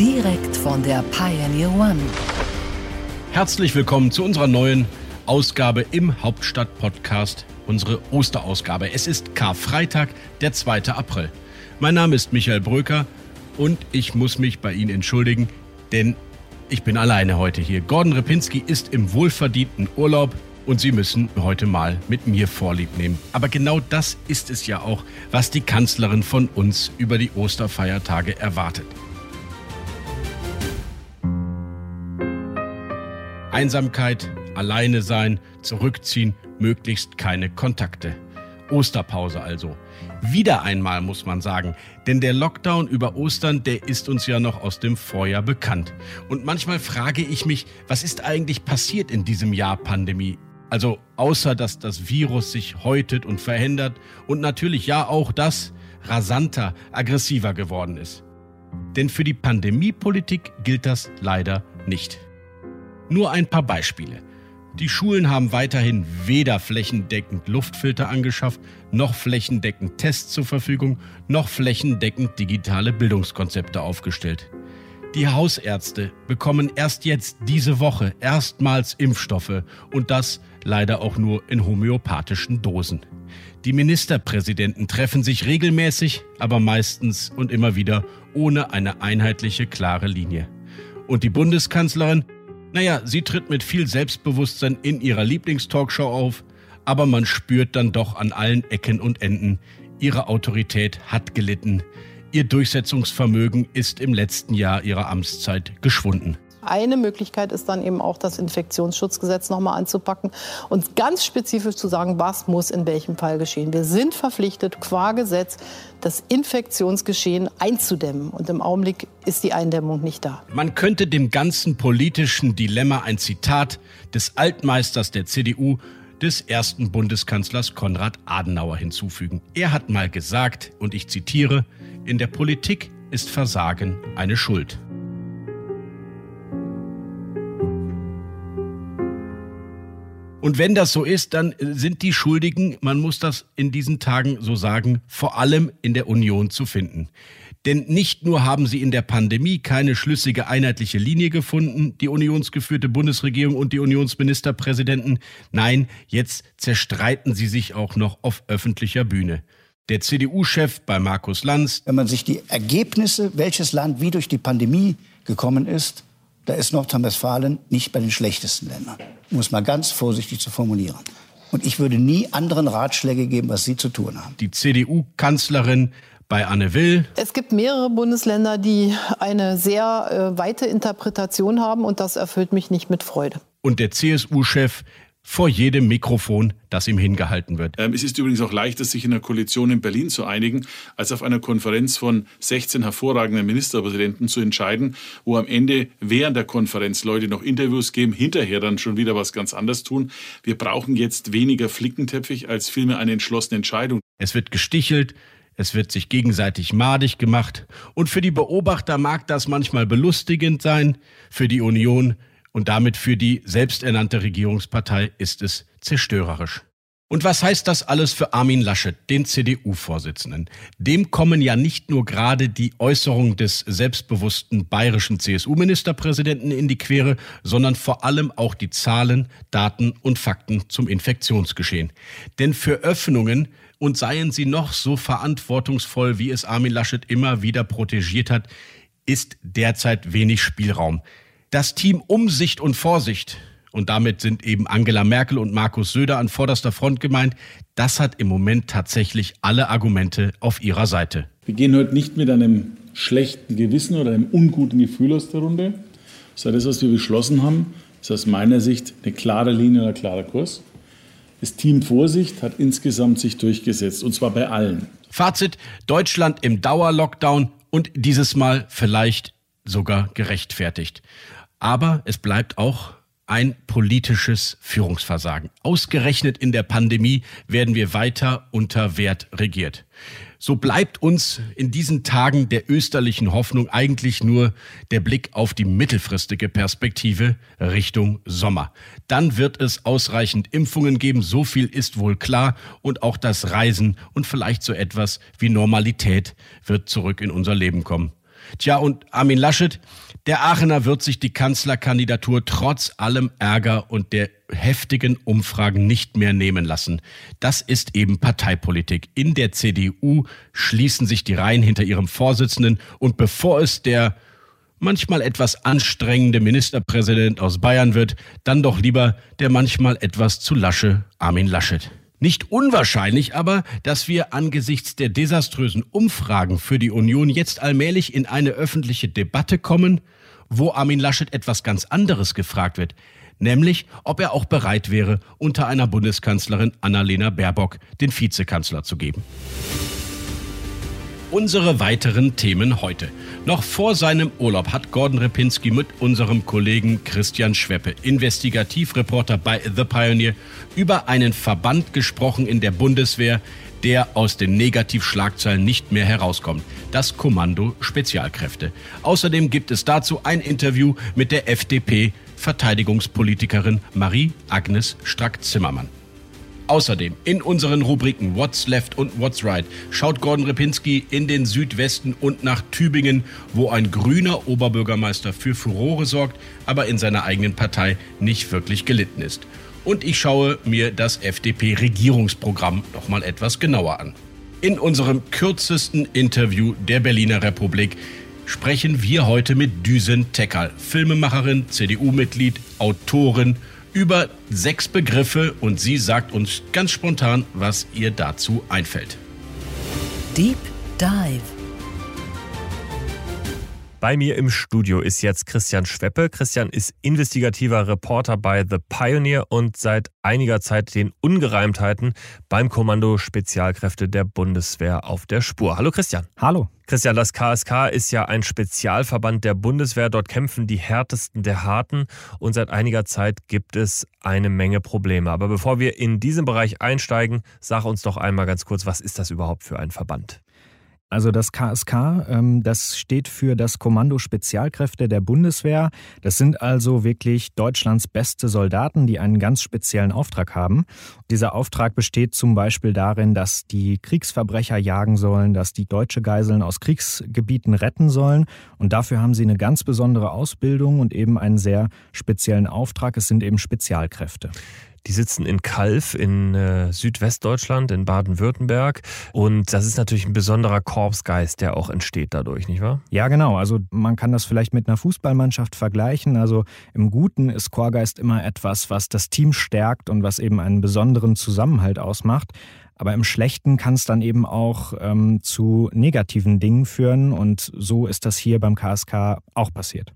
Direkt von der Pioneer One. Herzlich willkommen zu unserer neuen Ausgabe im Hauptstadt-Podcast, unsere Osterausgabe. Es ist Karfreitag, der 2. April. Mein Name ist Michael Bröker und ich muss mich bei Ihnen entschuldigen, denn ich bin alleine heute hier. Gordon Ripinski ist im wohlverdienten Urlaub und Sie müssen heute mal mit mir Vorlieb nehmen. Aber genau das ist es ja auch, was die Kanzlerin von uns über die Osterfeiertage erwartet. Einsamkeit, alleine sein, zurückziehen, möglichst keine Kontakte. Osterpause also. Wieder einmal muss man sagen, denn der Lockdown über Ostern, der ist uns ja noch aus dem Vorjahr bekannt. Und manchmal frage ich mich, was ist eigentlich passiert in diesem Jahr Pandemie? Also außer dass das Virus sich häutet und verändert und natürlich ja auch das rasanter, aggressiver geworden ist. Denn für die Pandemiepolitik gilt das leider nicht. Nur ein paar Beispiele. Die Schulen haben weiterhin weder flächendeckend Luftfilter angeschafft, noch flächendeckend Tests zur Verfügung, noch flächendeckend digitale Bildungskonzepte aufgestellt. Die Hausärzte bekommen erst jetzt diese Woche erstmals Impfstoffe und das leider auch nur in homöopathischen Dosen. Die Ministerpräsidenten treffen sich regelmäßig, aber meistens und immer wieder ohne eine einheitliche, klare Linie. Und die Bundeskanzlerin naja, sie tritt mit viel Selbstbewusstsein in ihrer Lieblingstalkshow auf, aber man spürt dann doch an allen Ecken und Enden, ihre Autorität hat gelitten. Ihr Durchsetzungsvermögen ist im letzten Jahr ihrer Amtszeit geschwunden. Eine Möglichkeit ist dann eben auch das Infektionsschutzgesetz nochmal anzupacken und ganz spezifisch zu sagen, was muss in welchem Fall geschehen. Wir sind verpflichtet, qua Gesetz, das Infektionsgeschehen einzudämmen. Und im Augenblick ist die Eindämmung nicht da. Man könnte dem ganzen politischen Dilemma ein Zitat des Altmeisters der CDU, des ersten Bundeskanzlers Konrad Adenauer hinzufügen. Er hat mal gesagt, und ich zitiere, in der Politik ist Versagen eine Schuld. Und wenn das so ist, dann sind die Schuldigen, man muss das in diesen Tagen so sagen, vor allem in der Union zu finden. Denn nicht nur haben sie in der Pandemie keine schlüssige einheitliche Linie gefunden, die unionsgeführte Bundesregierung und die Unionsministerpräsidenten, nein, jetzt zerstreiten sie sich auch noch auf öffentlicher Bühne. Der CDU-Chef bei Markus Lanz. Wenn man sich die Ergebnisse, welches Land wie durch die Pandemie gekommen ist, da ist Nordrhein-Westfalen nicht bei den schlechtesten Ländern. Um es mal ganz vorsichtig zu formulieren. Und ich würde nie anderen Ratschläge geben, was Sie zu tun haben. Die CDU-Kanzlerin bei Anne Will. Es gibt mehrere Bundesländer, die eine sehr äh, weite Interpretation haben und das erfüllt mich nicht mit Freude. Und der CSU-Chef vor jedem Mikrofon, das ihm hingehalten wird. Ähm, es ist übrigens auch leichter, sich in einer Koalition in Berlin zu einigen, als auf einer Konferenz von 16 hervorragenden Ministerpräsidenten zu entscheiden, wo am Ende während der Konferenz Leute noch Interviews geben, hinterher dann schon wieder was ganz anderes tun. Wir brauchen jetzt weniger Flickenteppich als vielmehr eine entschlossene Entscheidung. Es wird gestichelt, es wird sich gegenseitig madig gemacht und für die Beobachter mag das manchmal belustigend sein, für die Union und damit für die selbsternannte Regierungspartei ist es zerstörerisch. Und was heißt das alles für Armin Laschet, den CDU-Vorsitzenden? Dem kommen ja nicht nur gerade die Äußerungen des selbstbewussten bayerischen CSU-Ministerpräsidenten in die Quere, sondern vor allem auch die Zahlen, Daten und Fakten zum Infektionsgeschehen. Denn für Öffnungen und seien sie noch so verantwortungsvoll, wie es Armin Laschet immer wieder protegiert hat, ist derzeit wenig Spielraum. Das Team Umsicht und Vorsicht, und damit sind eben Angela Merkel und Markus Söder an vorderster Front gemeint, das hat im Moment tatsächlich alle Argumente auf ihrer Seite. Wir gehen heute nicht mit einem schlechten Gewissen oder einem unguten Gefühl aus der Runde, sondern das, was wir beschlossen haben, ist aus meiner Sicht eine klare Linie, ein klarer Kurs. Das Team Vorsicht hat insgesamt sich durchgesetzt, und zwar bei allen. Fazit, Deutschland im Dauerlockdown und dieses Mal vielleicht sogar gerechtfertigt. Aber es bleibt auch ein politisches Führungsversagen. Ausgerechnet in der Pandemie werden wir weiter unter Wert regiert. So bleibt uns in diesen Tagen der österlichen Hoffnung eigentlich nur der Blick auf die mittelfristige Perspektive Richtung Sommer. Dann wird es ausreichend Impfungen geben, so viel ist wohl klar, und auch das Reisen und vielleicht so etwas wie Normalität wird zurück in unser Leben kommen. Tja, und Armin Laschet, der Aachener wird sich die Kanzlerkandidatur trotz allem Ärger und der heftigen Umfragen nicht mehr nehmen lassen. Das ist eben Parteipolitik. In der CDU schließen sich die Reihen hinter ihrem Vorsitzenden und bevor es der manchmal etwas anstrengende Ministerpräsident aus Bayern wird, dann doch lieber der manchmal etwas zu lasche Armin Laschet. Nicht unwahrscheinlich aber, dass wir angesichts der desaströsen Umfragen für die Union jetzt allmählich in eine öffentliche Debatte kommen, wo Armin Laschet etwas ganz anderes gefragt wird, nämlich ob er auch bereit wäre, unter einer Bundeskanzlerin Annalena Baerbock den Vizekanzler zu geben. Unsere weiteren Themen heute. Noch vor seinem Urlaub hat Gordon Repinski mit unserem Kollegen Christian Schweppe, Investigativreporter bei The Pioneer, über einen Verband gesprochen in der Bundeswehr, der aus den Negativschlagzeilen nicht mehr herauskommt. Das Kommando Spezialkräfte. Außerdem gibt es dazu ein Interview mit der FDP Verteidigungspolitikerin Marie-Agnes Strack-Zimmermann. Außerdem in unseren Rubriken What's Left und What's Right schaut Gordon Repinski in den Südwesten und nach Tübingen, wo ein grüner Oberbürgermeister für Furore sorgt, aber in seiner eigenen Partei nicht wirklich gelitten ist. Und ich schaue mir das FDP-Regierungsprogramm nochmal etwas genauer an. In unserem kürzesten Interview der Berliner Republik sprechen wir heute mit Düsen Tekal, Filmemacherin, CDU-Mitglied, Autorin, über sechs Begriffe und sie sagt uns ganz spontan, was ihr dazu einfällt. Deep Dive. Bei mir im Studio ist jetzt Christian Schweppe. Christian ist investigativer Reporter bei The Pioneer und seit einiger Zeit den Ungereimtheiten beim Kommando Spezialkräfte der Bundeswehr auf der Spur. Hallo Christian. Hallo. Christian, das KSK ist ja ein Spezialverband der Bundeswehr. Dort kämpfen die härtesten der Harten und seit einiger Zeit gibt es eine Menge Probleme. Aber bevor wir in diesen Bereich einsteigen, sag uns doch einmal ganz kurz, was ist das überhaupt für ein Verband? Also das KSK, ähm, das steht für das Kommando Spezialkräfte der Bundeswehr. Das sind also wirklich Deutschlands beste Soldaten, die einen ganz speziellen Auftrag haben. Dieser Auftrag besteht zum Beispiel darin, dass die Kriegsverbrecher jagen sollen, dass die deutsche Geiseln aus Kriegsgebieten retten sollen. Und dafür haben sie eine ganz besondere Ausbildung und eben einen sehr speziellen Auftrag. Es sind eben Spezialkräfte. Die sitzen in Kalf in äh, Südwestdeutschland, in Baden-Württemberg. Und das ist natürlich ein besonderer Korpsgeist, der auch entsteht dadurch, nicht wahr? Ja, genau. Also man kann das vielleicht mit einer Fußballmannschaft vergleichen. Also im Guten ist Chorgeist immer etwas, was das Team stärkt und was eben einen besonderen Zusammenhalt ausmacht. Aber im Schlechten kann es dann eben auch ähm, zu negativen Dingen führen. Und so ist das hier beim KSK auch passiert.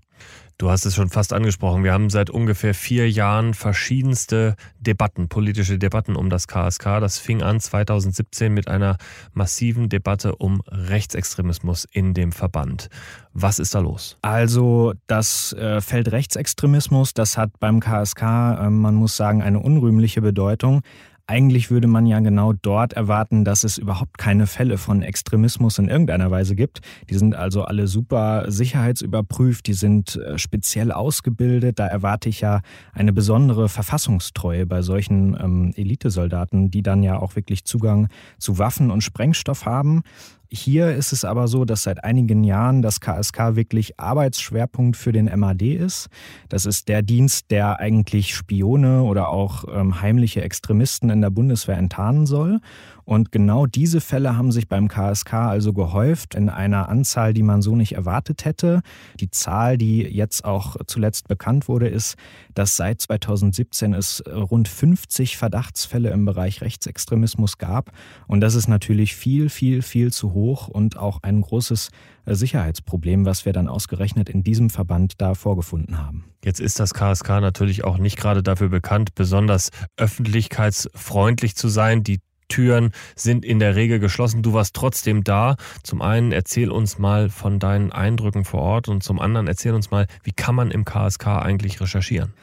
Du hast es schon fast angesprochen. Wir haben seit ungefähr vier Jahren verschiedenste Debatten, politische Debatten um das KSK. Das fing an 2017 mit einer massiven Debatte um Rechtsextremismus in dem Verband. Was ist da los? Also das äh, Feld Rechtsextremismus, das hat beim KSK, äh, man muss sagen, eine unrühmliche Bedeutung. Eigentlich würde man ja genau dort erwarten, dass es überhaupt keine Fälle von Extremismus in irgendeiner Weise gibt. Die sind also alle super sicherheitsüberprüft, die sind äh, speziell ausgebildet. Da erwarte ich ja eine besondere Verfassungstreue bei solchen ähm, Elitesoldaten, die dann ja auch wirklich Zugang zu Waffen und Sprengstoff haben. Hier ist es aber so, dass seit einigen Jahren das KSK wirklich Arbeitsschwerpunkt für den MAD ist. Das ist der Dienst, der eigentlich Spione oder auch ähm, heimliche Extremisten in der Bundeswehr enttarnen soll. Und genau diese Fälle haben sich beim KSK also gehäuft in einer Anzahl, die man so nicht erwartet hätte. Die Zahl, die jetzt auch zuletzt bekannt wurde, ist, dass seit 2017 es rund 50 Verdachtsfälle im Bereich Rechtsextremismus gab. Und das ist natürlich viel, viel, viel zu hoch und auch ein großes Sicherheitsproblem, was wir dann ausgerechnet in diesem Verband da vorgefunden haben. Jetzt ist das KSK natürlich auch nicht gerade dafür bekannt, besonders öffentlichkeitsfreundlich zu sein. Die Türen sind in der Regel geschlossen. Du warst trotzdem da. Zum einen erzähl uns mal von deinen Eindrücken vor Ort und zum anderen erzähl uns mal, wie kann man im KSK eigentlich recherchieren?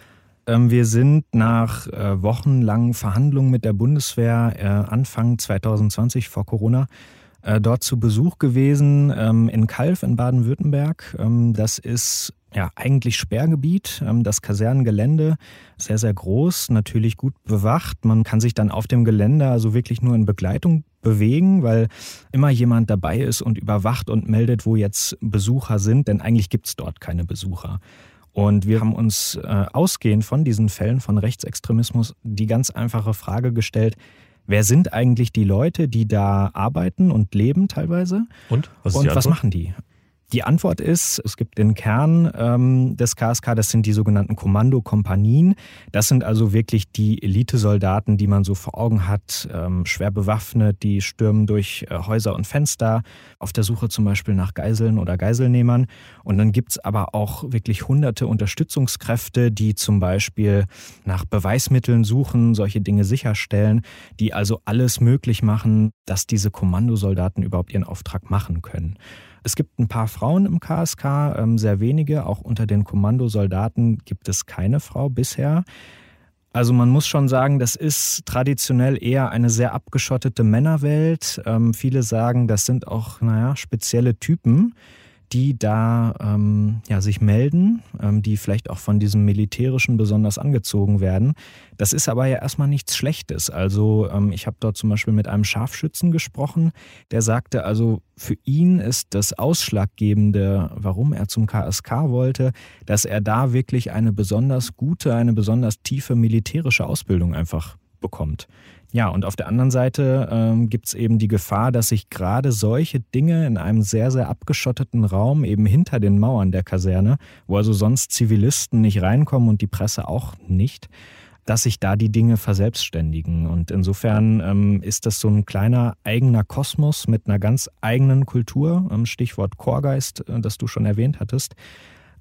Ähm, wir sind nach äh, wochenlangen Verhandlungen mit der Bundeswehr äh, Anfang 2020 vor Corona äh, dort zu Besuch gewesen ähm, in Kalf in Baden-Württemberg. Ähm, das ist ja eigentlich Sperrgebiet, das Kasernengelände, sehr, sehr groß, natürlich gut bewacht. Man kann sich dann auf dem Gelände also wirklich nur in Begleitung bewegen, weil immer jemand dabei ist und überwacht und meldet, wo jetzt Besucher sind, denn eigentlich gibt es dort keine Besucher. Und wir haben uns äh, ausgehend von diesen Fällen von Rechtsextremismus die ganz einfache Frage gestellt, wer sind eigentlich die Leute, die da arbeiten und leben teilweise? Und was, und was machen die? Die Antwort ist, es gibt den Kern ähm, des KSK, das sind die sogenannten Kommandokompanien. Das sind also wirklich die Elitesoldaten, die man so vor Augen hat, ähm, schwer bewaffnet, die stürmen durch äh, Häuser und Fenster, auf der Suche zum Beispiel nach Geiseln oder Geiselnehmern. Und dann gibt's aber auch wirklich hunderte Unterstützungskräfte, die zum Beispiel nach Beweismitteln suchen, solche Dinge sicherstellen, die also alles möglich machen, dass diese Kommandosoldaten überhaupt ihren Auftrag machen können. Es gibt ein paar Frauen im KSK, ähm, sehr wenige. Auch unter den Kommandosoldaten gibt es keine Frau bisher. Also man muss schon sagen, das ist traditionell eher eine sehr abgeschottete Männerwelt. Ähm, viele sagen, das sind auch, naja, spezielle Typen die da ähm, ja, sich melden, ähm, die vielleicht auch von diesem Militärischen besonders angezogen werden. Das ist aber ja erstmal nichts Schlechtes. Also ähm, ich habe dort zum Beispiel mit einem Scharfschützen gesprochen, der sagte, also für ihn ist das Ausschlaggebende, warum er zum KSK wollte, dass er da wirklich eine besonders gute, eine besonders tiefe militärische Ausbildung einfach bekommt. Ja, und auf der anderen Seite ähm, gibt es eben die Gefahr, dass sich gerade solche Dinge in einem sehr, sehr abgeschotteten Raum, eben hinter den Mauern der Kaserne, wo also sonst Zivilisten nicht reinkommen und die Presse auch nicht, dass sich da die Dinge verselbstständigen. Und insofern ähm, ist das so ein kleiner eigener Kosmos mit einer ganz eigenen Kultur, ähm, Stichwort Chorgeist, äh, das du schon erwähnt hattest.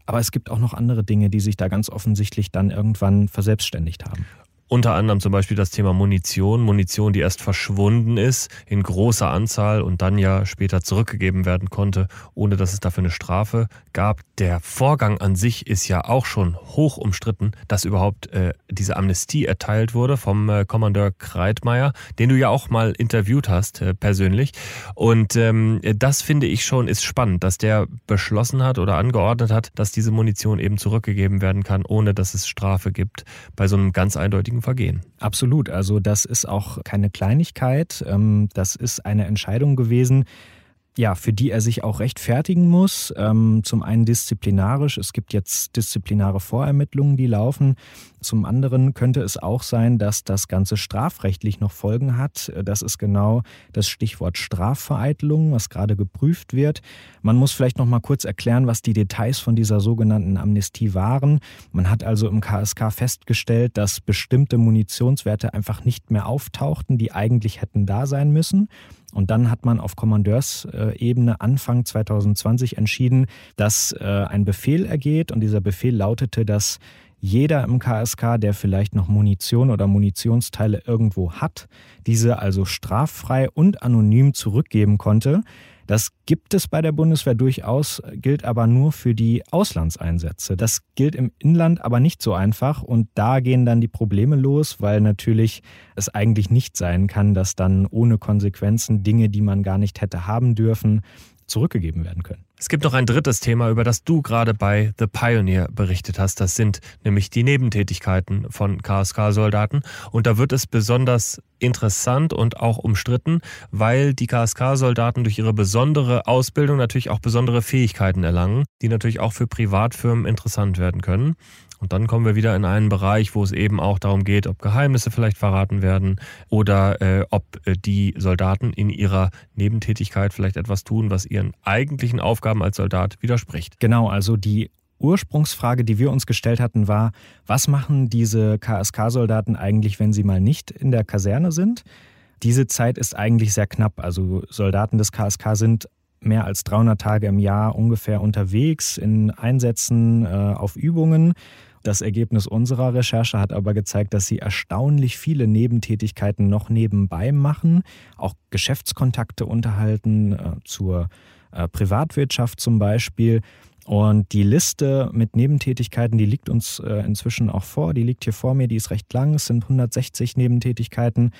Aber es gibt auch noch andere Dinge, die sich da ganz offensichtlich dann irgendwann verselbstständigt haben. Unter anderem zum Beispiel das Thema Munition, Munition, die erst verschwunden ist in großer Anzahl und dann ja später zurückgegeben werden konnte, ohne dass es dafür eine Strafe gab. Der Vorgang an sich ist ja auch schon hoch umstritten, dass überhaupt äh, diese Amnestie erteilt wurde vom äh, Kommandeur Kreitmeier, den du ja auch mal interviewt hast äh, persönlich. Und ähm, das finde ich schon ist spannend, dass der beschlossen hat oder angeordnet hat, dass diese Munition eben zurückgegeben werden kann, ohne dass es Strafe gibt bei so einem ganz eindeutigen Vergehen. Absolut. Also das ist auch keine Kleinigkeit. Ähm, das ist eine Entscheidung gewesen, ja, für die er sich auch rechtfertigen muss. Ähm, zum einen disziplinarisch. Es gibt jetzt disziplinare Vorermittlungen, die laufen. Zum anderen könnte es auch sein, dass das Ganze strafrechtlich noch Folgen hat. Das ist genau das Stichwort Strafvereitelung, was gerade geprüft wird. Man muss vielleicht noch mal kurz erklären, was die Details von dieser sogenannten Amnestie waren. Man hat also im KSK festgestellt, dass bestimmte Munitionswerte einfach nicht mehr auftauchten, die eigentlich hätten da sein müssen. Und dann hat man auf Kommandeursebene Anfang 2020 entschieden, dass äh, ein Befehl ergeht. Und dieser Befehl lautete, dass jeder im KSK, der vielleicht noch Munition oder Munitionsteile irgendwo hat, diese also straffrei und anonym zurückgeben konnte. Das gibt es bei der Bundeswehr durchaus, gilt aber nur für die Auslandseinsätze. Das gilt im Inland aber nicht so einfach und da gehen dann die Probleme los, weil natürlich es eigentlich nicht sein kann, dass dann ohne Konsequenzen Dinge, die man gar nicht hätte haben dürfen, zurückgegeben werden können. Es gibt noch ein drittes Thema, über das du gerade bei The Pioneer berichtet hast. Das sind nämlich die Nebentätigkeiten von KSK-Soldaten. Und da wird es besonders interessant und auch umstritten, weil die KSK-Soldaten durch ihre besondere Ausbildung natürlich auch besondere Fähigkeiten erlangen, die natürlich auch für Privatfirmen interessant werden können. Und dann kommen wir wieder in einen Bereich, wo es eben auch darum geht, ob Geheimnisse vielleicht verraten werden oder äh, ob äh, die Soldaten in ihrer Nebentätigkeit vielleicht etwas tun, was ihren eigentlichen Aufgaben als Soldat widerspricht. Genau, also die Ursprungsfrage, die wir uns gestellt hatten, war, was machen diese KSK-Soldaten eigentlich, wenn sie mal nicht in der Kaserne sind? Diese Zeit ist eigentlich sehr knapp. Also Soldaten des KSK sind mehr als 300 Tage im Jahr ungefähr unterwegs in Einsätzen äh, auf Übungen Das Ergebnis unserer Recherche hat aber gezeigt, dass sie erstaunlich viele Nebentätigkeiten noch nebenbei machen, auch Geschäftskontakte unterhalten äh, zur äh, Privatwirtschaft zum Beispiel. Und die Liste mit Nebentätigkeiten, die liegt uns äh, inzwischen auch vor. Die liegt hier vor mir, die ist recht lang. Es sind 160 Nebentätigkeiten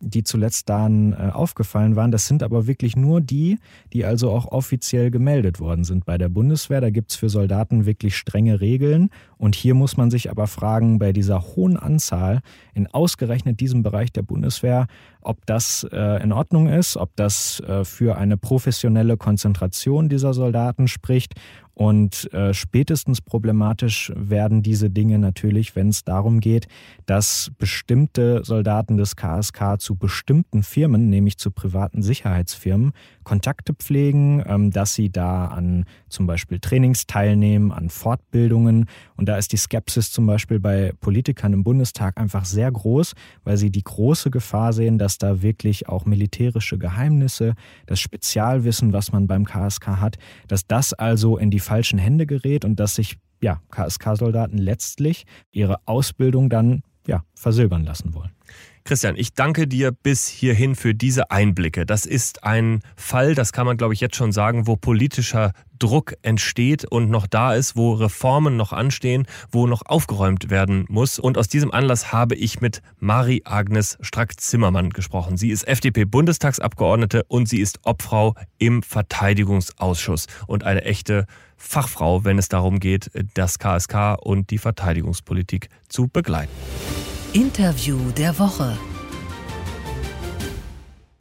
die zuletzt dann äh, aufgefallen waren. Das sind aber wirklich nur die, die also auch offiziell gemeldet worden sind bei der Bundeswehr. Da gibt es für Soldaten wirklich strenge Regeln. Und hier muss man sich aber fragen, bei dieser hohen Anzahl in ausgerechnet diesem Bereich der Bundeswehr, ob das äh, in Ordnung ist, ob das äh, für eine professionelle Konzentration dieser Soldaten spricht und äh, spätestens problematisch werden diese Dinge natürlich, wenn es darum geht, dass bestimmte Soldaten des KSK zu bestimmten Firmen, nämlich zu privaten Sicherheitsfirmen, Kontakte pflegen, ähm, dass sie da an zum Beispiel Trainings teilnehmen, an Fortbildungen. Und da ist die Skepsis zum Beispiel bei Politikern im Bundestag einfach sehr groß, weil sie die große Gefahr sehen, dass da wirklich auch militärische Geheimnisse, das Spezialwissen, was man beim KSK hat, dass das also in die falschen Hände gerät und dass sich ja, KSK-Soldaten letztlich ihre Ausbildung dann ja, versilbern lassen wollen. Christian, ich danke dir bis hierhin für diese Einblicke. Das ist ein Fall, das kann man, glaube ich, jetzt schon sagen, wo politischer Druck entsteht und noch da ist, wo Reformen noch anstehen, wo noch aufgeräumt werden muss. Und aus diesem Anlass habe ich mit Marie-Agnes Strack-Zimmermann gesprochen. Sie ist FDP-Bundestagsabgeordnete und sie ist Obfrau im Verteidigungsausschuss und eine echte Fachfrau, wenn es darum geht, das KSK und die Verteidigungspolitik zu begleiten. Interview der Woche.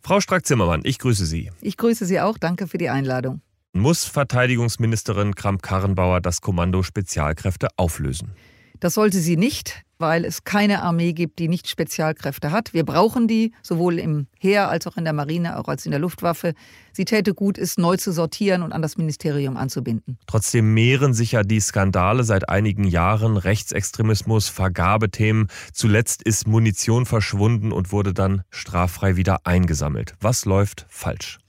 Frau Strack-Zimmermann, ich grüße Sie. Ich grüße Sie auch. Danke für die Einladung. Muss Verteidigungsministerin Kramp-Karrenbauer das Kommando Spezialkräfte auflösen? Das sollte sie nicht, weil es keine Armee gibt, die nicht Spezialkräfte hat. Wir brauchen die, sowohl im Heer als auch in der Marine, auch als in der Luftwaffe. Sie täte gut, es neu zu sortieren und an das Ministerium anzubinden. Trotzdem mehren sich ja die Skandale seit einigen Jahren. Rechtsextremismus, Vergabethemen. Zuletzt ist Munition verschwunden und wurde dann straffrei wieder eingesammelt. Was läuft falsch?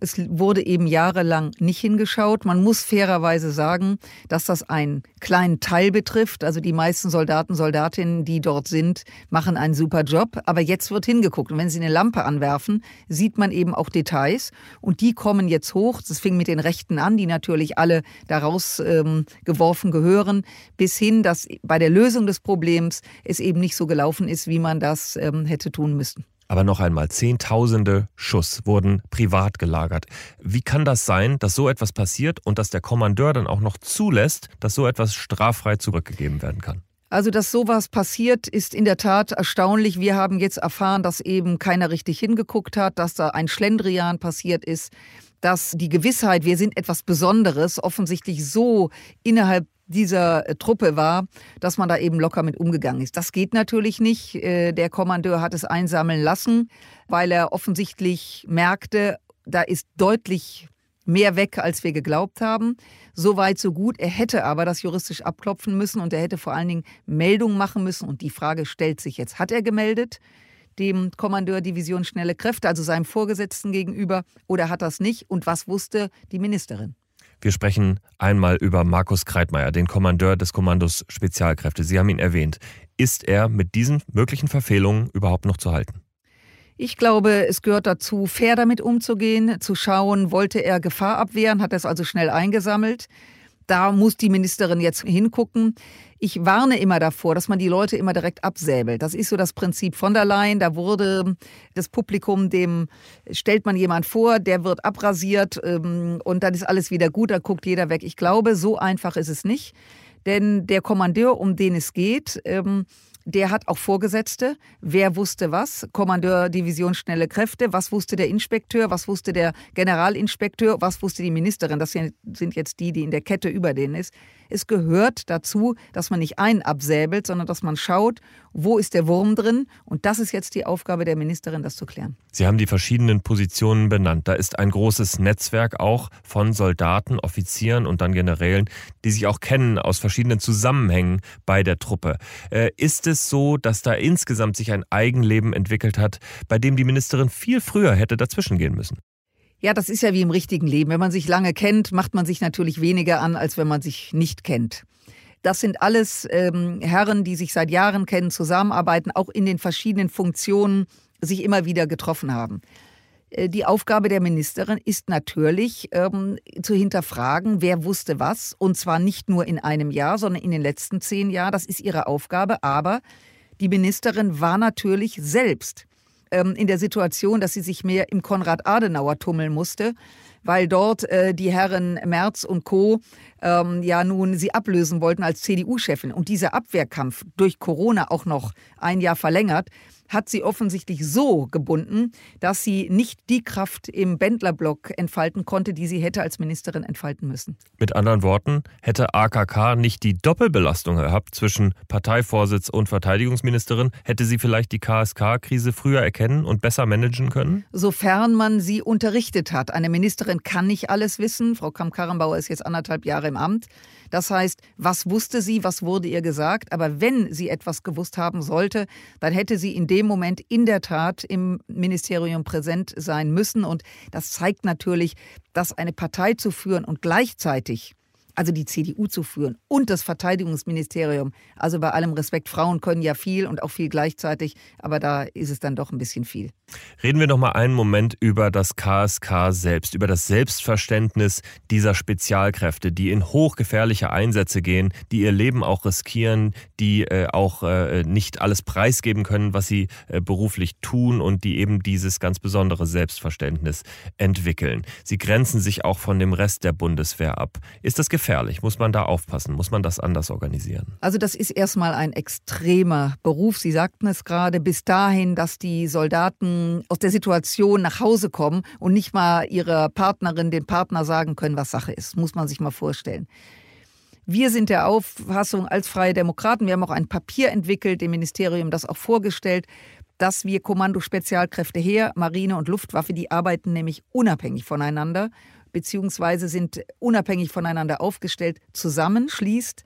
Es wurde eben jahrelang nicht hingeschaut. Man muss fairerweise sagen, dass das einen kleinen Teil betrifft. Also die meisten Soldaten, Soldatinnen, die dort sind, machen einen super Job. Aber jetzt wird hingeguckt. Und wenn Sie eine Lampe anwerfen, sieht man eben auch Details. Und die kommen jetzt hoch. Das fing mit den Rechten an, die natürlich alle daraus ähm, geworfen gehören, bis hin, dass bei der Lösung des Problems es eben nicht so gelaufen ist, wie man das ähm, hätte tun müssen. Aber noch einmal, Zehntausende Schuss wurden privat gelagert. Wie kann das sein, dass so etwas passiert und dass der Kommandeur dann auch noch zulässt, dass so etwas straffrei zurückgegeben werden kann? Also, dass sowas passiert, ist in der Tat erstaunlich. Wir haben jetzt erfahren, dass eben keiner richtig hingeguckt hat, dass da ein Schlendrian passiert ist, dass die Gewissheit, wir sind etwas Besonderes, offensichtlich so innerhalb dieser äh, Truppe war, dass man da eben locker mit umgegangen ist. Das geht natürlich nicht. Äh, der Kommandeur hat es einsammeln lassen, weil er offensichtlich merkte, da ist deutlich mehr weg, als wir geglaubt haben. So weit, so gut. Er hätte aber das juristisch abklopfen müssen und er hätte vor allen Dingen Meldung machen müssen. Und die Frage stellt sich jetzt, hat er gemeldet? dem Kommandeur Division Schnelle Kräfte, also seinem Vorgesetzten gegenüber, oder hat das nicht? Und was wusste die Ministerin? Wir sprechen einmal über Markus Kreitmeier, den Kommandeur des Kommandos Spezialkräfte. Sie haben ihn erwähnt. Ist er mit diesen möglichen Verfehlungen überhaupt noch zu halten? Ich glaube, es gehört dazu, fair damit umzugehen, zu schauen, wollte er Gefahr abwehren, hat er es also schnell eingesammelt. Da muss die Ministerin jetzt hingucken. Ich warne immer davor, dass man die Leute immer direkt absäbelt. Das ist so das Prinzip von der Leyen. Da wurde das Publikum, dem stellt man jemand vor, der wird abrasiert ähm, und dann ist alles wieder gut, da guckt jeder weg. Ich glaube, so einfach ist es nicht. Denn der Kommandeur, um den es geht, ähm, der hat auch Vorgesetzte. Wer wusste was? Kommandeur Division Schnelle Kräfte. Was wusste der Inspekteur? Was wusste der Generalinspekteur? Was wusste die Ministerin? Das sind jetzt die, die in der Kette über denen ist. Es gehört dazu, dass man nicht einen absäbelt, sondern dass man schaut, wo ist der Wurm drin. Und das ist jetzt die Aufgabe der Ministerin, das zu klären. Sie haben die verschiedenen Positionen benannt. Da ist ein großes Netzwerk auch von Soldaten, Offizieren und dann Generälen, die sich auch kennen aus verschiedenen Zusammenhängen bei der Truppe. Äh, ist es so, dass da insgesamt sich ein Eigenleben entwickelt hat, bei dem die Ministerin viel früher hätte dazwischen gehen müssen? Ja, das ist ja wie im richtigen Leben. Wenn man sich lange kennt, macht man sich natürlich weniger an, als wenn man sich nicht kennt. Das sind alles ähm, Herren, die sich seit Jahren kennen, zusammenarbeiten, auch in den verschiedenen Funktionen sich immer wieder getroffen haben. Äh, die Aufgabe der Ministerin ist natürlich ähm, zu hinterfragen, wer wusste was. Und zwar nicht nur in einem Jahr, sondern in den letzten zehn Jahren. Das ist ihre Aufgabe. Aber die Ministerin war natürlich selbst ähm, in der Situation, dass sie sich mehr im Konrad-Adenauer tummeln musste, weil dort äh, die Herren Merz und Co. Ähm, ja nun sie ablösen wollten als CDU-Chefin. Und dieser Abwehrkampf durch Corona auch noch ein Jahr verlängert, hat sie offensichtlich so gebunden, dass sie nicht die Kraft im Bändlerblock entfalten konnte, die sie hätte als Ministerin entfalten müssen. Mit anderen Worten, hätte AKK nicht die Doppelbelastung gehabt zwischen Parteivorsitz und Verteidigungsministerin, hätte sie vielleicht die KSK-Krise früher erkennen und besser managen können? Sofern man sie unterrichtet hat. Eine Ministerin kann nicht alles wissen. Frau Kamm-Karrenbauer ist jetzt anderthalb Jahre im Amt. Das heißt, was wusste sie, was wurde ihr gesagt? Aber wenn sie etwas gewusst haben sollte, dann hätte sie in dem Moment in der Tat im Ministerium präsent sein müssen. Und das zeigt natürlich, dass eine Partei zu führen und gleichzeitig also die CDU zu führen und das Verteidigungsministerium. Also bei allem Respekt, Frauen können ja viel und auch viel gleichzeitig, aber da ist es dann doch ein bisschen viel. Reden wir noch mal einen Moment über das KSK selbst, über das Selbstverständnis dieser Spezialkräfte, die in hochgefährliche Einsätze gehen, die ihr Leben auch riskieren, die äh, auch äh, nicht alles preisgeben können, was sie äh, beruflich tun und die eben dieses ganz besondere Selbstverständnis entwickeln. Sie grenzen sich auch von dem Rest der Bundeswehr ab. Ist das gefährlich? Muss man da aufpassen? Muss man das anders organisieren? Also das ist erstmal ein extremer Beruf. Sie sagten es gerade, bis dahin, dass die Soldaten aus der Situation nach Hause kommen und nicht mal ihrer Partnerin, dem Partner sagen können, was Sache ist. Muss man sich mal vorstellen. Wir sind der Auffassung als Freie Demokraten, wir haben auch ein Papier entwickelt, dem Ministerium das auch vorgestellt, dass wir Kommando Spezialkräfte Heer, Marine und Luftwaffe, die arbeiten nämlich unabhängig voneinander, beziehungsweise sind unabhängig voneinander aufgestellt, zusammenschließt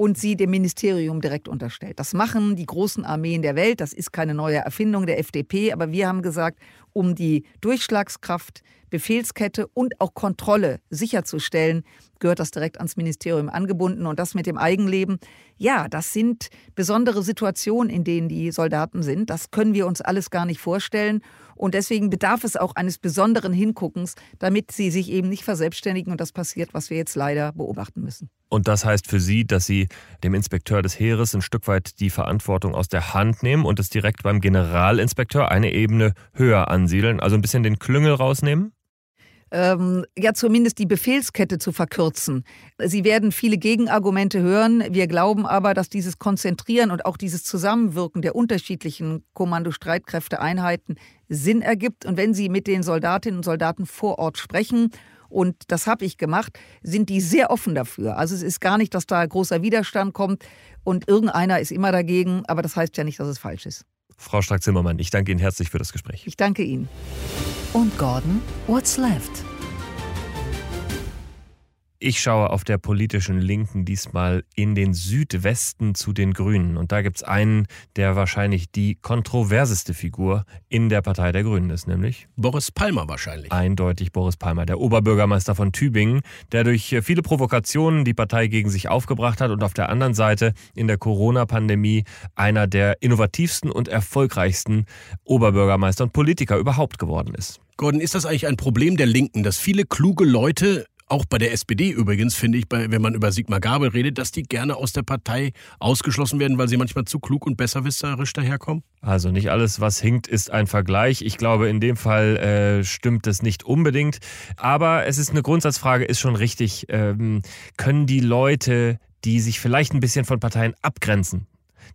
und sie dem Ministerium direkt unterstellt. Das machen die großen Armeen der Welt. Das ist keine neue Erfindung der FDP, aber wir haben gesagt, um die Durchschlagskraft, Befehlskette und auch Kontrolle sicherzustellen, gehört das direkt ans Ministerium angebunden. Und das mit dem Eigenleben, ja, das sind besondere Situationen, in denen die Soldaten sind. Das können wir uns alles gar nicht vorstellen. Und deswegen bedarf es auch eines besonderen Hinguckens, damit sie sich eben nicht verselbstständigen und das passiert, was wir jetzt leider beobachten müssen. Und das heißt für Sie, dass Sie dem Inspekteur des Heeres ein Stück weit die Verantwortung aus der Hand nehmen und es direkt beim Generalinspekteur eine Ebene höher ansiedeln, also ein bisschen den Klüngel rausnehmen? Ähm, ja zumindest die Befehlskette zu verkürzen. Sie werden viele Gegenargumente hören. Wir glauben aber, dass dieses Konzentrieren und auch dieses Zusammenwirken der unterschiedlichen Kommandostreitkräfteeinheiten Sinn ergibt. Und wenn Sie mit den Soldatinnen und Soldaten vor Ort sprechen, und das habe ich gemacht, sind die sehr offen dafür. Also es ist gar nicht, dass da großer Widerstand kommt und irgendeiner ist immer dagegen, aber das heißt ja nicht, dass es falsch ist. Frau Strack-Zimmermann, ich danke Ihnen herzlich für das Gespräch. Ich danke Ihnen. Und Gordon, what's left? Ich schaue auf der politischen Linken diesmal in den Südwesten zu den Grünen. Und da gibt es einen, der wahrscheinlich die kontroverseste Figur in der Partei der Grünen ist, nämlich Boris Palmer wahrscheinlich. Eindeutig Boris Palmer, der Oberbürgermeister von Tübingen, der durch viele Provokationen die Partei gegen sich aufgebracht hat und auf der anderen Seite in der Corona-Pandemie einer der innovativsten und erfolgreichsten Oberbürgermeister und Politiker überhaupt geworden ist. Gordon, ist das eigentlich ein Problem der Linken, dass viele kluge Leute auch bei der SPD übrigens, finde ich, wenn man über Sigmar Gabel redet, dass die gerne aus der Partei ausgeschlossen werden, weil sie manchmal zu klug und besserwisserisch daherkommen? Also nicht alles, was hinkt, ist ein Vergleich. Ich glaube, in dem Fall äh, stimmt es nicht unbedingt. Aber es ist eine Grundsatzfrage, ist schon richtig. Ähm, können die Leute, die sich vielleicht ein bisschen von Parteien abgrenzen,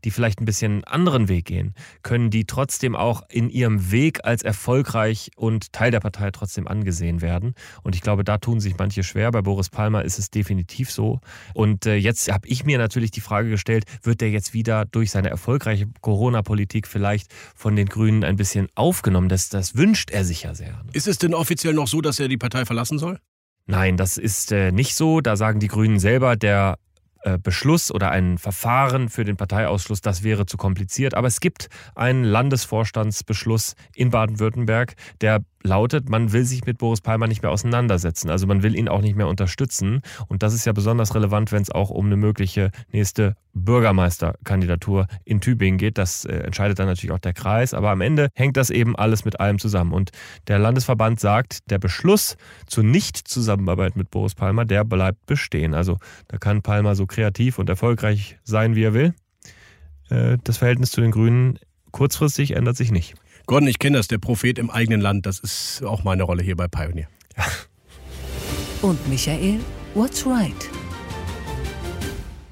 die vielleicht ein bisschen einen anderen Weg gehen, können die trotzdem auch in ihrem Weg als erfolgreich und Teil der Partei trotzdem angesehen werden. Und ich glaube, da tun sich manche schwer. Bei Boris Palmer ist es definitiv so. Und äh, jetzt habe ich mir natürlich die Frage gestellt, wird der jetzt wieder durch seine erfolgreiche Corona-Politik vielleicht von den Grünen ein bisschen aufgenommen? Das, das wünscht er sich ja sehr. Ist es denn offiziell noch so, dass er die Partei verlassen soll? Nein, das ist äh, nicht so. Da sagen die Grünen selber, der Beschluss oder ein Verfahren für den Parteiausschluss, das wäre zu kompliziert. Aber es gibt einen Landesvorstandsbeschluss in Baden-Württemberg, der lautet, man will sich mit Boris Palmer nicht mehr auseinandersetzen. Also man will ihn auch nicht mehr unterstützen. Und das ist ja besonders relevant, wenn es auch um eine mögliche nächste Bürgermeisterkandidatur in Tübingen geht. Das äh, entscheidet dann natürlich auch der Kreis. Aber am Ende hängt das eben alles mit allem zusammen. Und der Landesverband sagt, der Beschluss zur Nicht-Zusammenarbeit mit Boris Palmer, der bleibt bestehen. Also da kann Palmer so kreativ und erfolgreich sein, wie er will. Äh, das Verhältnis zu den Grünen kurzfristig ändert sich nicht. Gordon, ich kenne das, der Prophet im eigenen Land, das ist auch meine Rolle hier bei Pioneer. Und Michael, what's right?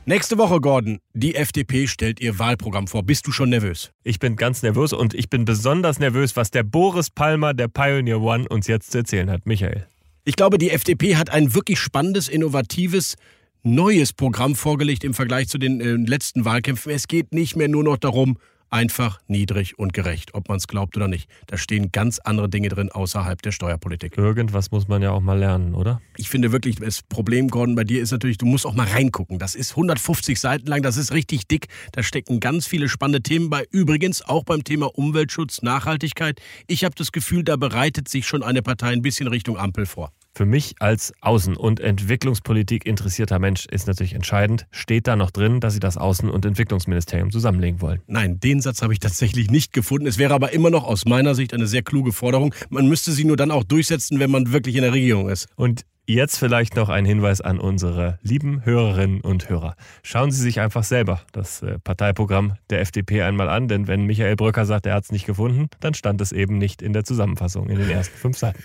Nächste Woche, Gordon, die FDP stellt ihr Wahlprogramm vor. Bist du schon nervös? Ich bin ganz nervös und ich bin besonders nervös, was der Boris Palmer, der Pioneer One, uns jetzt zu erzählen hat. Michael. Ich glaube, die FDP hat ein wirklich spannendes, innovatives, neues Programm vorgelegt im Vergleich zu den äh, letzten Wahlkämpfen. Es geht nicht mehr nur noch darum, einfach, niedrig und gerecht, ob man es glaubt oder nicht. Da stehen ganz andere Dinge drin außerhalb der Steuerpolitik. Irgendwas muss man ja auch mal lernen, oder? Ich finde wirklich, das Problem, Gordon, bei dir ist natürlich, du musst auch mal reingucken. Das ist 150 Seiten lang, das ist richtig dick. Da stecken ganz viele spannende Themen bei. Übrigens auch beim Thema Umweltschutz, Nachhaltigkeit. Ich habe das Gefühl, da bereitet sich schon eine Partei ein bisschen Richtung Ampel vor. Für mich als Außen- und Entwicklungspolitik interessierter Mensch ist natürlich entscheidend, steht da noch drin, dass Sie das Außen- und Entwicklungsministerium zusammenlegen wollen? Nein, den Satz habe ich tatsächlich nicht gefunden. Es wäre aber immer noch aus meiner Sicht eine sehr kluge Forderung. Man müsste sie nur dann auch durchsetzen, wenn man wirklich in der Regierung ist. Und Jetzt vielleicht noch ein Hinweis an unsere lieben Hörerinnen und Hörer. Schauen Sie sich einfach selber das äh, Parteiprogramm der FDP einmal an, denn wenn Michael Brücker sagt, er hat es nicht gefunden, dann stand es eben nicht in der Zusammenfassung in den ersten fünf Seiten.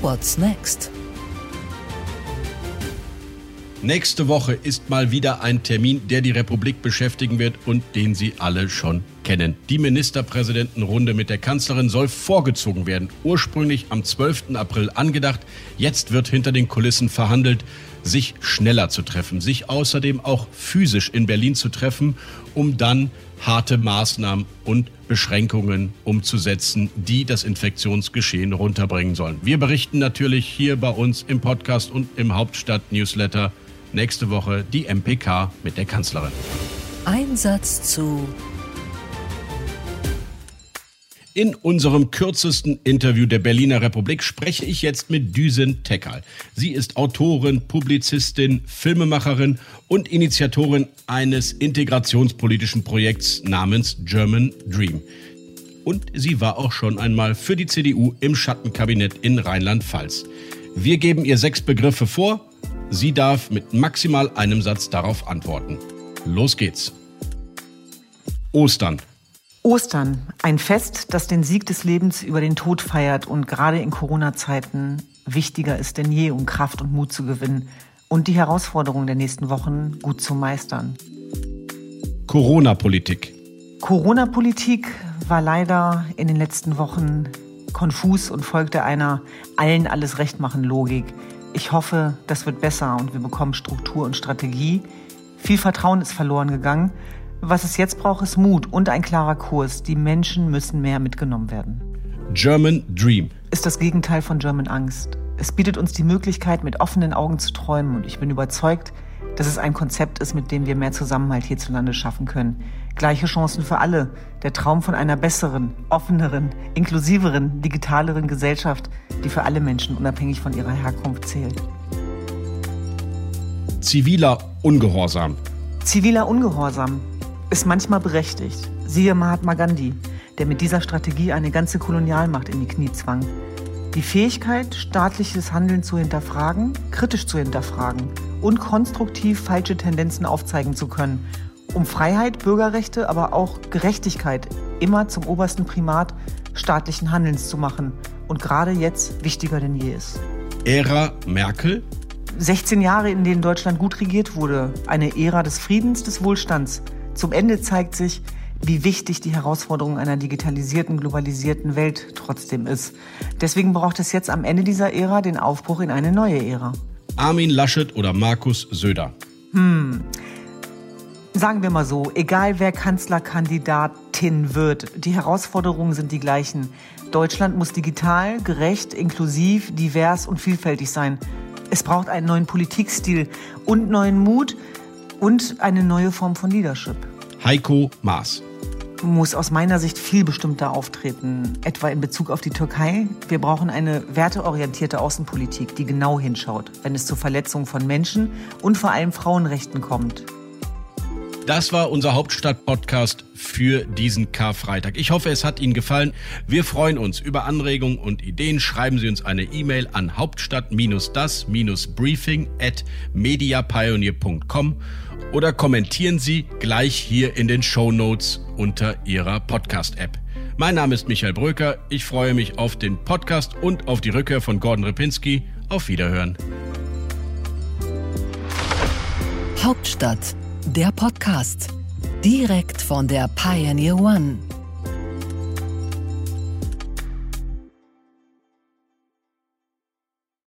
What's next? Nächste Woche ist mal wieder ein Termin, der die Republik beschäftigen wird und den Sie alle schon kennen. Die Ministerpräsidentenrunde mit der Kanzlerin soll vorgezogen werden. Ursprünglich am 12. April angedacht. Jetzt wird hinter den Kulissen verhandelt, sich schneller zu treffen, sich außerdem auch physisch in Berlin zu treffen, um dann harte Maßnahmen und Beschränkungen umzusetzen, die das Infektionsgeschehen runterbringen sollen. Wir berichten natürlich hier bei uns im Podcast und im Hauptstadt-Newsletter nächste Woche die MPK mit der Kanzlerin. Einsatz zu in unserem kürzesten Interview der Berliner Republik spreche ich jetzt mit Düsen Tekal. Sie ist Autorin, Publizistin, Filmemacherin und Initiatorin eines integrationspolitischen Projekts namens German Dream. Und sie war auch schon einmal für die CDU im Schattenkabinett in Rheinland-Pfalz. Wir geben ihr sechs Begriffe vor. Sie darf mit maximal einem Satz darauf antworten. Los geht's. Ostern. Ostern, ein Fest, das den Sieg des Lebens über den Tod feiert und gerade in Corona-Zeiten wichtiger ist denn je, um Kraft und Mut zu gewinnen und die Herausforderungen der nächsten Wochen gut zu meistern. Corona-Politik. Corona-Politik war leider in den letzten Wochen konfus und folgte einer allen alles recht machen Logik. Ich hoffe, das wird besser und wir bekommen Struktur und Strategie. Viel Vertrauen ist verloren gegangen was es jetzt braucht, ist Mut und ein klarer Kurs. Die Menschen müssen mehr mitgenommen werden. German Dream ist das Gegenteil von German Angst. Es bietet uns die Möglichkeit, mit offenen Augen zu träumen und ich bin überzeugt, dass es ein Konzept ist, mit dem wir mehr Zusammenhalt hierzulande schaffen können. Gleiche Chancen für alle. Der Traum von einer besseren, offeneren, inklusiveren, digitaleren Gesellschaft, die für alle Menschen unabhängig von ihrer Herkunft zählt. Ziviler Ungehorsam. Ziviler Ungehorsam ist manchmal berechtigt. Siehe Mahatma Gandhi, der mit dieser Strategie eine ganze Kolonialmacht in die Knie zwang. Die Fähigkeit, staatliches Handeln zu hinterfragen, kritisch zu hinterfragen und konstruktiv falsche Tendenzen aufzeigen zu können, um Freiheit, Bürgerrechte, aber auch Gerechtigkeit immer zum obersten Primat staatlichen Handelns zu machen und gerade jetzt wichtiger denn je ist. Ära Merkel 16 Jahre, in denen Deutschland gut regiert wurde, eine Ära des Friedens, des Wohlstands, zum Ende zeigt sich, wie wichtig die Herausforderung einer digitalisierten, globalisierten Welt trotzdem ist. Deswegen braucht es jetzt am Ende dieser Ära den Aufbruch in eine neue Ära. Armin Laschet oder Markus Söder? Hm. Sagen wir mal so, egal wer Kanzlerkandidatin wird, die Herausforderungen sind die gleichen. Deutschland muss digital, gerecht, inklusiv, divers und vielfältig sein. Es braucht einen neuen Politikstil und neuen Mut, und eine neue Form von Leadership. Heiko Maas. muss aus meiner Sicht viel bestimmter auftreten, etwa in Bezug auf die Türkei. Wir brauchen eine werteorientierte Außenpolitik, die genau hinschaut, wenn es zur Verletzung von Menschen und vor allem Frauenrechten kommt. Das war unser Hauptstadt-Podcast für diesen Karfreitag. Ich hoffe, es hat Ihnen gefallen. Wir freuen uns über Anregungen und Ideen. Schreiben Sie uns eine E-Mail an hauptstadt-das-briefing at mediapioneer.com oder kommentieren Sie gleich hier in den Show Notes unter Ihrer Podcast-App. Mein Name ist Michael Bröker. Ich freue mich auf den Podcast und auf die Rückkehr von Gordon Ripinski. Auf Wiederhören. Hauptstadt, der Podcast. Direkt von der Pioneer One.